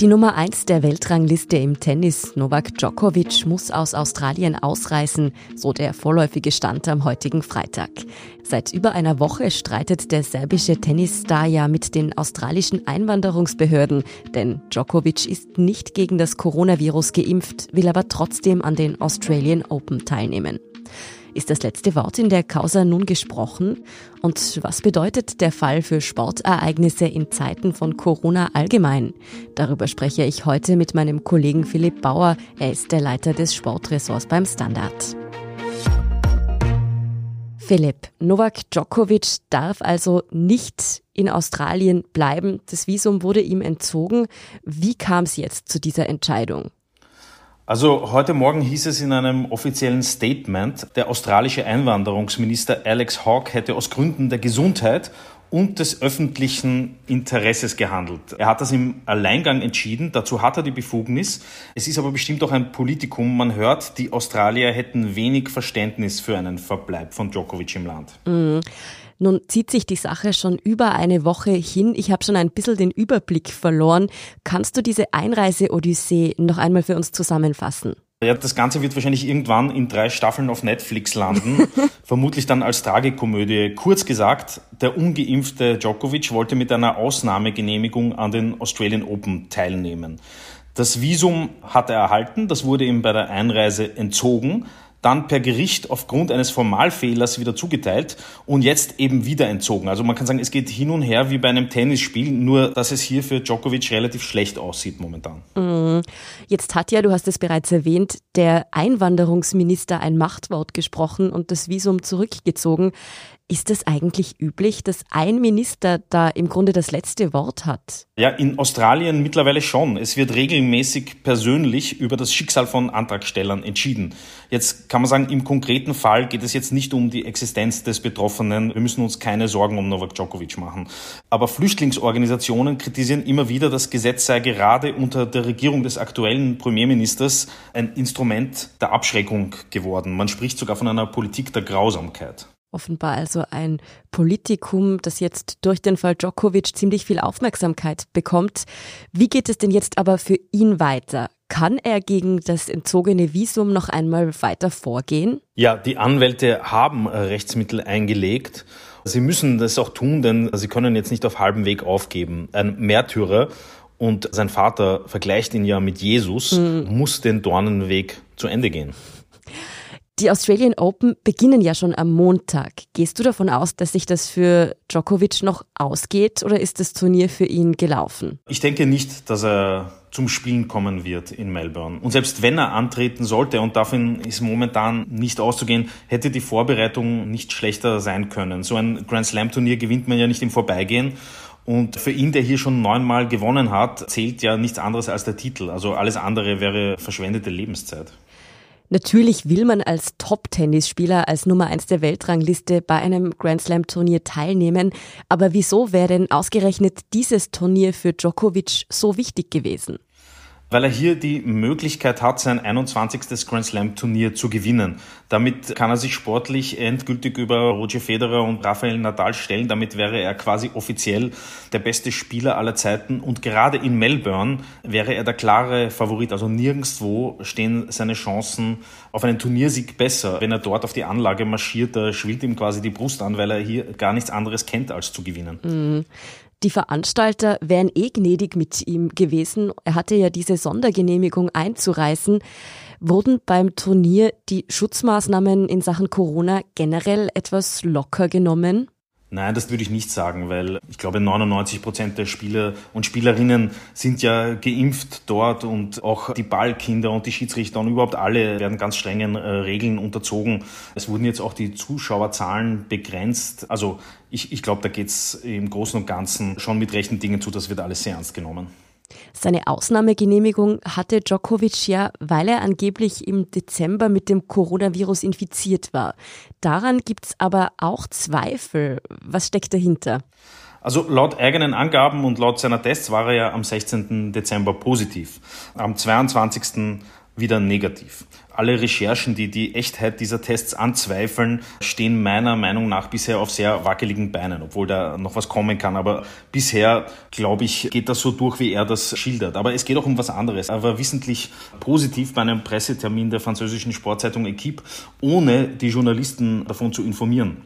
Die Nummer 1 der Weltrangliste im Tennis, Novak Djokovic, muss aus Australien ausreisen, so der vorläufige Stand am heutigen Freitag. Seit über einer Woche streitet der serbische Tennisstar ja mit den australischen Einwanderungsbehörden, denn Djokovic ist nicht gegen das Coronavirus geimpft, will aber trotzdem an den Australian Open teilnehmen. Ist das letzte Wort in der Causa nun gesprochen? Und was bedeutet der Fall für Sportereignisse in Zeiten von Corona allgemein? Darüber spreche ich heute mit meinem Kollegen Philipp Bauer. Er ist der Leiter des Sportressorts beim Standard. Philipp, Novak Djokovic darf also nicht in Australien bleiben. Das Visum wurde ihm entzogen. Wie kam es jetzt zu dieser Entscheidung? Also heute Morgen hieß es in einem offiziellen Statement, der australische Einwanderungsminister Alex Hawke hätte aus Gründen der Gesundheit und des öffentlichen Interesses gehandelt. Er hat das im Alleingang entschieden, dazu hat er die Befugnis. Es ist aber bestimmt auch ein Politikum. Man hört, die Australier hätten wenig Verständnis für einen Verbleib von Djokovic im Land. Mhm. Nun zieht sich die Sache schon über eine Woche hin. Ich habe schon ein bisschen den Überblick verloren. Kannst du diese Einreise-Odyssee noch einmal für uns zusammenfassen? Ja, das Ganze wird wahrscheinlich irgendwann in drei Staffeln auf Netflix landen. Vermutlich dann als Tragikomödie. Kurz gesagt, der ungeimpfte Djokovic wollte mit einer Ausnahmegenehmigung an den Australian Open teilnehmen. Das Visum hat er erhalten, das wurde ihm bei der Einreise entzogen dann per Gericht aufgrund eines Formalfehlers wieder zugeteilt und jetzt eben wieder entzogen. Also man kann sagen, es geht hin und her wie bei einem Tennisspiel, nur dass es hier für Djokovic relativ schlecht aussieht momentan. Mhm. Jetzt hat ja, du hast es bereits erwähnt, der Einwanderungsminister ein Machtwort gesprochen und das Visum zurückgezogen. Ist es eigentlich üblich, dass ein Minister da im Grunde das letzte Wort hat? Ja, in Australien mittlerweile schon. Es wird regelmäßig persönlich über das Schicksal von Antragstellern entschieden. Jetzt kann man sagen, im konkreten Fall geht es jetzt nicht um die Existenz des Betroffenen. Wir müssen uns keine Sorgen um Novak Djokovic machen. Aber Flüchtlingsorganisationen kritisieren immer wieder, das Gesetz sei gerade unter der Regierung des aktuellen Premierministers ein Instrument der Abschreckung geworden. Man spricht sogar von einer Politik der Grausamkeit. Offenbar also ein Politikum, das jetzt durch den Fall Djokovic ziemlich viel Aufmerksamkeit bekommt. Wie geht es denn jetzt aber für ihn weiter? Kann er gegen das entzogene Visum noch einmal weiter vorgehen? Ja, die Anwälte haben Rechtsmittel eingelegt. Sie müssen das auch tun, denn sie können jetzt nicht auf halbem Weg aufgeben. Ein Märtyrer und sein Vater vergleicht ihn ja mit Jesus, mhm. muss den Dornenweg zu Ende gehen. Die Australian Open beginnen ja schon am Montag. Gehst du davon aus, dass sich das für Djokovic noch ausgeht oder ist das Turnier für ihn gelaufen? Ich denke nicht, dass er zum Spielen kommen wird in Melbourne. Und selbst wenn er antreten sollte, und davon ist momentan nicht auszugehen, hätte die Vorbereitung nicht schlechter sein können. So ein Grand Slam Turnier gewinnt man ja nicht im Vorbeigehen. Und für ihn, der hier schon neunmal gewonnen hat, zählt ja nichts anderes als der Titel. Also alles andere wäre verschwendete Lebenszeit. Natürlich will man als Top-Tennisspieler, als Nummer eins der Weltrangliste bei einem Grand Slam-Turnier teilnehmen. Aber wieso wäre denn ausgerechnet dieses Turnier für Djokovic so wichtig gewesen? Weil er hier die Möglichkeit hat, sein 21. Grand Slam Turnier zu gewinnen. Damit kann er sich sportlich endgültig über Roger Federer und Rafael Nadal stellen. Damit wäre er quasi offiziell der beste Spieler aller Zeiten. Und gerade in Melbourne wäre er der klare Favorit. Also nirgendwo stehen seine Chancen auf einen Turniersieg besser. Wenn er dort auf die Anlage marschiert, da schwillt ihm quasi die Brust an, weil er hier gar nichts anderes kennt, als zu gewinnen. Mhm. Die Veranstalter wären eh gnädig mit ihm gewesen. Er hatte ja diese Sondergenehmigung einzureißen. Wurden beim Turnier die Schutzmaßnahmen in Sachen Corona generell etwas locker genommen? Nein, das würde ich nicht sagen, weil ich glaube, 99 Prozent der Spieler und Spielerinnen sind ja geimpft dort und auch die Ballkinder und die Schiedsrichter und überhaupt alle werden ganz strengen äh, Regeln unterzogen. Es wurden jetzt auch die Zuschauerzahlen begrenzt. Also ich, ich glaube, da geht es im Großen und Ganzen schon mit rechten Dingen zu. Das wird alles sehr ernst genommen. Seine Ausnahmegenehmigung hatte Djokovic ja, weil er angeblich im Dezember mit dem Coronavirus infiziert war. Daran gibt es aber auch Zweifel. Was steckt dahinter? Also laut eigenen Angaben und laut seiner Tests war er ja am 16. Dezember positiv, am 22. wieder negativ. Alle Recherchen, die die Echtheit dieser Tests anzweifeln, stehen meiner Meinung nach bisher auf sehr wackeligen Beinen, obwohl da noch was kommen kann. Aber bisher, glaube ich, geht das so durch, wie er das schildert. Aber es geht auch um was anderes. Er war wissentlich positiv bei einem Pressetermin der französischen Sportzeitung Equipe, ohne die Journalisten davon zu informieren.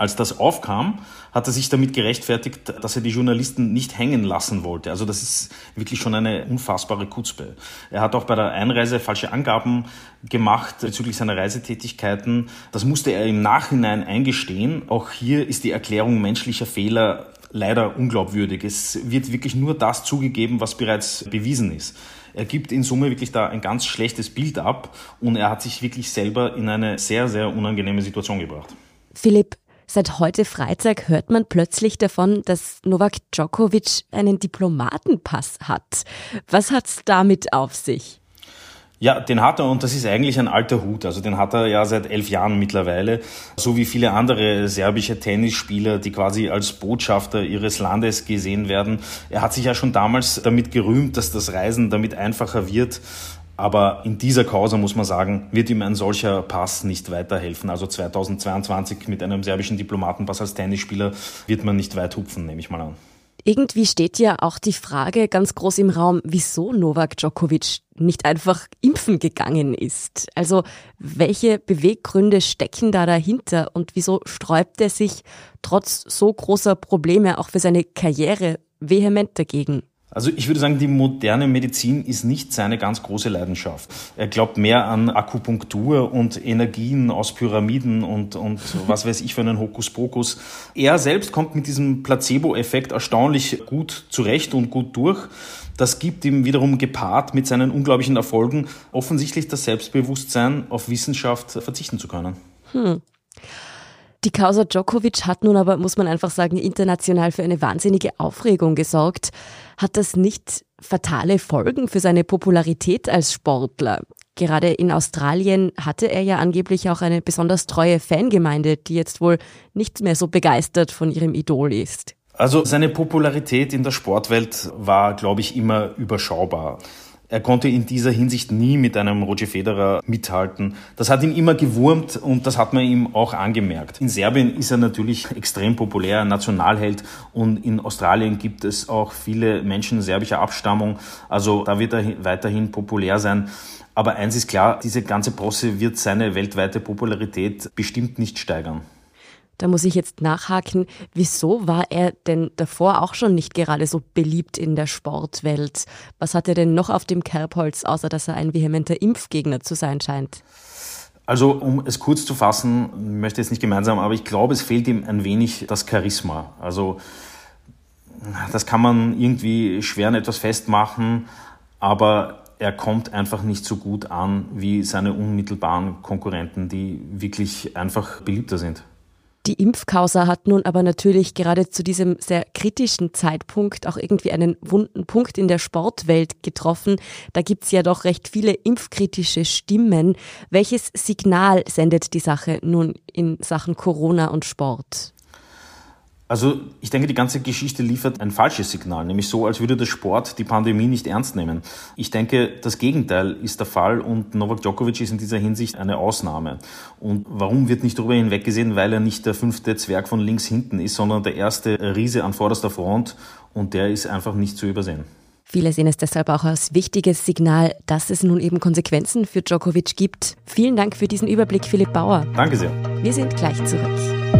Als das aufkam, hat er sich damit gerechtfertigt, dass er die Journalisten nicht hängen lassen wollte. Also das ist wirklich schon eine unfassbare Kutzpe. Er hat auch bei der Einreise falsche Angaben gemacht bezüglich seiner Reisetätigkeiten. Das musste er im Nachhinein eingestehen. Auch hier ist die Erklärung menschlicher Fehler leider unglaubwürdig. Es wird wirklich nur das zugegeben, was bereits bewiesen ist. Er gibt in Summe wirklich da ein ganz schlechtes Bild ab und er hat sich wirklich selber in eine sehr, sehr unangenehme Situation gebracht. Philipp, Seit heute Freitag hört man plötzlich davon, dass Novak Djokovic einen Diplomatenpass hat. Was hat's damit auf sich? Ja, den hat er und das ist eigentlich ein alter Hut. Also den hat er ja seit elf Jahren mittlerweile, so wie viele andere serbische Tennisspieler, die quasi als Botschafter ihres Landes gesehen werden. Er hat sich ja schon damals damit gerühmt, dass das Reisen damit einfacher wird. Aber in dieser Causa muss man sagen, wird ihm ein solcher Pass nicht weiterhelfen. Also 2022 mit einem serbischen Diplomatenpass als Tennisspieler wird man nicht weit hupfen, nehme ich mal an. Irgendwie steht ja auch die Frage ganz groß im Raum, wieso Novak Djokovic nicht einfach impfen gegangen ist. Also welche Beweggründe stecken da dahinter und wieso sträubt er sich trotz so großer Probleme auch für seine Karriere vehement dagegen? Also ich würde sagen, die moderne Medizin ist nicht seine ganz große Leidenschaft. Er glaubt mehr an Akupunktur und Energien aus Pyramiden und, und was weiß ich für einen Hokuspokus. Er selbst kommt mit diesem Placebo-Effekt erstaunlich gut zurecht und gut durch. Das gibt ihm wiederum gepaart mit seinen unglaublichen Erfolgen offensichtlich das Selbstbewusstsein, auf Wissenschaft verzichten zu können. Hm. Die Causa Djokovic hat nun aber, muss man einfach sagen, international für eine wahnsinnige Aufregung gesorgt. Hat das nicht fatale Folgen für seine Popularität als Sportler? Gerade in Australien hatte er ja angeblich auch eine besonders treue Fangemeinde, die jetzt wohl nicht mehr so begeistert von ihrem Idol ist. Also seine Popularität in der Sportwelt war, glaube ich, immer überschaubar. Er konnte in dieser Hinsicht nie mit einem Roger Federer mithalten. Das hat ihn immer gewurmt und das hat man ihm auch angemerkt. In Serbien ist er natürlich extrem populär, Nationalheld und in Australien gibt es auch viele Menschen serbischer Abstammung. Also da wird er weiterhin populär sein. Aber eins ist klar, diese ganze Posse wird seine weltweite Popularität bestimmt nicht steigern. Da muss ich jetzt nachhaken, wieso war er denn davor auch schon nicht gerade so beliebt in der Sportwelt? Was hat er denn noch auf dem Kerbholz, außer dass er ein vehementer Impfgegner zu sein scheint? Also, um es kurz zu fassen, möchte jetzt nicht gemeinsam, aber ich glaube, es fehlt ihm ein wenig das Charisma. Also, das kann man irgendwie schwer an etwas festmachen, aber er kommt einfach nicht so gut an wie seine unmittelbaren Konkurrenten, die wirklich einfach beliebter sind. Die Impfkausa hat nun aber natürlich gerade zu diesem sehr kritischen Zeitpunkt auch irgendwie einen wunden Punkt in der Sportwelt getroffen. Da gibt's ja doch recht viele impfkritische Stimmen. Welches Signal sendet die Sache nun in Sachen Corona und Sport? Also ich denke, die ganze Geschichte liefert ein falsches Signal, nämlich so, als würde der Sport die Pandemie nicht ernst nehmen. Ich denke, das Gegenteil ist der Fall und Novak Djokovic ist in dieser Hinsicht eine Ausnahme. Und warum wird nicht darüber hinweggesehen? Weil er nicht der fünfte Zwerg von links hinten ist, sondern der erste Riese an vorderster Front und der ist einfach nicht zu übersehen. Viele sehen es deshalb auch als wichtiges Signal, dass es nun eben Konsequenzen für Djokovic gibt. Vielen Dank für diesen Überblick, Philipp Bauer. Danke sehr. Wir sind gleich zurück.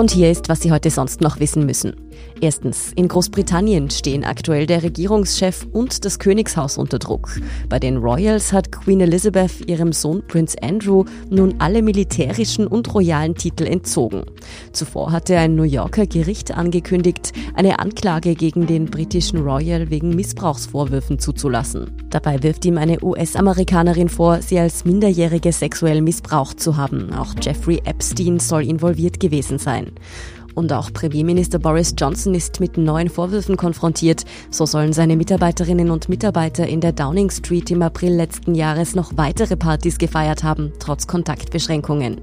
Und hier ist, was Sie heute sonst noch wissen müssen. Erstens, in Großbritannien stehen aktuell der Regierungschef und das Königshaus unter Druck. Bei den Royals hat Queen Elizabeth ihrem Sohn Prince Andrew nun alle militärischen und royalen Titel entzogen. Zuvor hatte ein New Yorker Gericht angekündigt, eine Anklage gegen den britischen Royal wegen Missbrauchsvorwürfen zuzulassen. Dabei wirft ihm eine US-Amerikanerin vor, sie als Minderjährige sexuell missbraucht zu haben. Auch Jeffrey Epstein soll involviert gewesen sein. Und auch Premierminister Boris Johnson ist mit neuen Vorwürfen konfrontiert. So sollen seine Mitarbeiterinnen und Mitarbeiter in der Downing Street im April letzten Jahres noch weitere Partys gefeiert haben, trotz Kontaktbeschränkungen.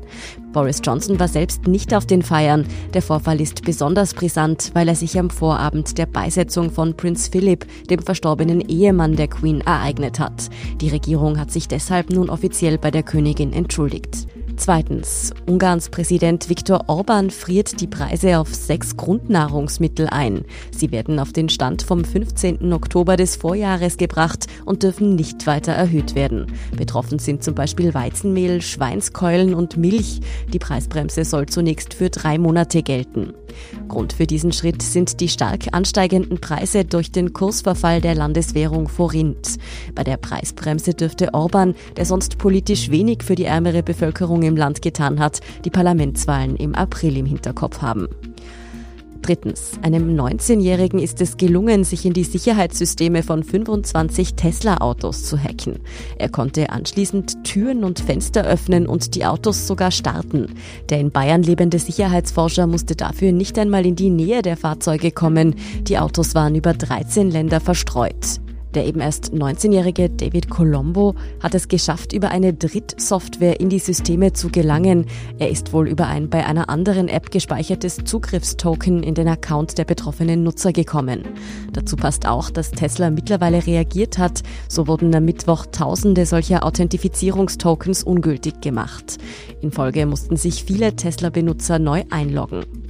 Boris Johnson war selbst nicht auf den Feiern. Der Vorfall ist besonders brisant, weil er sich am Vorabend der Beisetzung von Prinz Philip, dem verstorbenen Ehemann der Queen, ereignet hat. Die Regierung hat sich deshalb nun offiziell bei der Königin entschuldigt. Zweitens. Ungarns Präsident Viktor Orban friert die Preise auf sechs Grundnahrungsmittel ein. Sie werden auf den Stand vom 15. Oktober des Vorjahres gebracht und dürfen nicht weiter erhöht werden. Betroffen sind zum Beispiel Weizenmehl, Schweinskeulen und Milch. Die Preisbremse soll zunächst für drei Monate gelten. Grund für diesen Schritt sind die stark ansteigenden Preise durch den Kursverfall der Landeswährung Forint. Bei der Preisbremse dürfte Orban, der sonst politisch wenig für die ärmere Bevölkerung im Land getan hat, die Parlamentswahlen im April im Hinterkopf haben. Drittens, einem 19-Jährigen ist es gelungen, sich in die Sicherheitssysteme von 25 Tesla-Autos zu hacken. Er konnte anschließend Türen und Fenster öffnen und die Autos sogar starten. Der in Bayern lebende Sicherheitsforscher musste dafür nicht einmal in die Nähe der Fahrzeuge kommen. Die Autos waren über 13 Länder verstreut. Der eben erst 19-jährige David Colombo hat es geschafft, über eine Drittsoftware in die Systeme zu gelangen. Er ist wohl über ein bei einer anderen App gespeichertes Zugriffstoken in den Account der betroffenen Nutzer gekommen. Dazu passt auch, dass Tesla mittlerweile reagiert hat. So wurden am Mittwoch tausende solcher Authentifizierungstokens ungültig gemacht. In Folge mussten sich viele Tesla-Benutzer neu einloggen.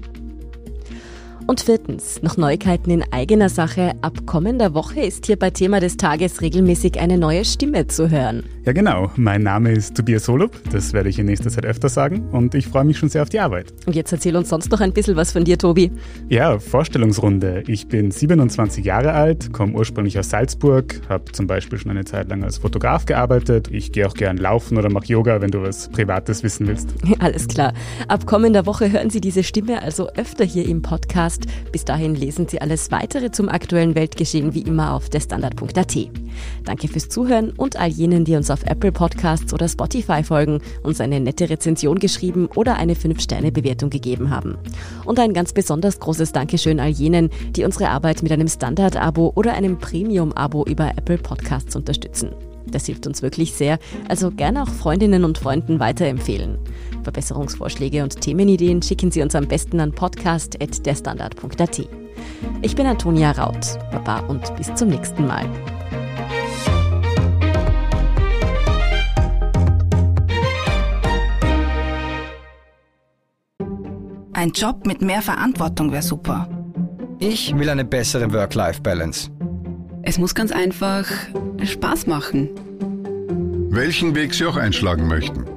Und viertens, noch Neuigkeiten in eigener Sache. Ab kommender Woche ist hier bei Thema des Tages regelmäßig eine neue Stimme zu hören. Ja, genau. Mein Name ist Tobias Holub. Das werde ich in nächster Zeit öfter sagen. Und ich freue mich schon sehr auf die Arbeit. Und jetzt erzähl uns sonst noch ein bisschen was von dir, Tobi. Ja, Vorstellungsrunde. Ich bin 27 Jahre alt, komme ursprünglich aus Salzburg, habe zum Beispiel schon eine Zeit lang als Fotograf gearbeitet. Ich gehe auch gern laufen oder mache Yoga, wenn du was Privates wissen willst. Alles klar. Ab kommender Woche hören Sie diese Stimme also öfter hier im Podcast. Bis dahin lesen Sie alles weitere zum aktuellen Weltgeschehen wie immer auf derstandard.at. Danke fürs Zuhören und all jenen, die uns auf Apple Podcasts oder Spotify folgen, uns eine nette Rezension geschrieben oder eine 5-Sterne-Bewertung gegeben haben. Und ein ganz besonders großes Dankeschön all jenen, die unsere Arbeit mit einem Standard-Abo oder einem Premium-Abo über Apple Podcasts unterstützen. Das hilft uns wirklich sehr, also gerne auch Freundinnen und Freunden weiterempfehlen. Verbesserungsvorschläge und Themenideen schicken Sie uns am besten an podcast.derstandard.at. Ich bin Antonia Raut. Baba und bis zum nächsten Mal. Ein Job mit mehr Verantwortung wäre super. Ich will eine bessere Work-Life-Balance. Es muss ganz einfach Spaß machen. Welchen Weg Sie auch einschlagen möchten.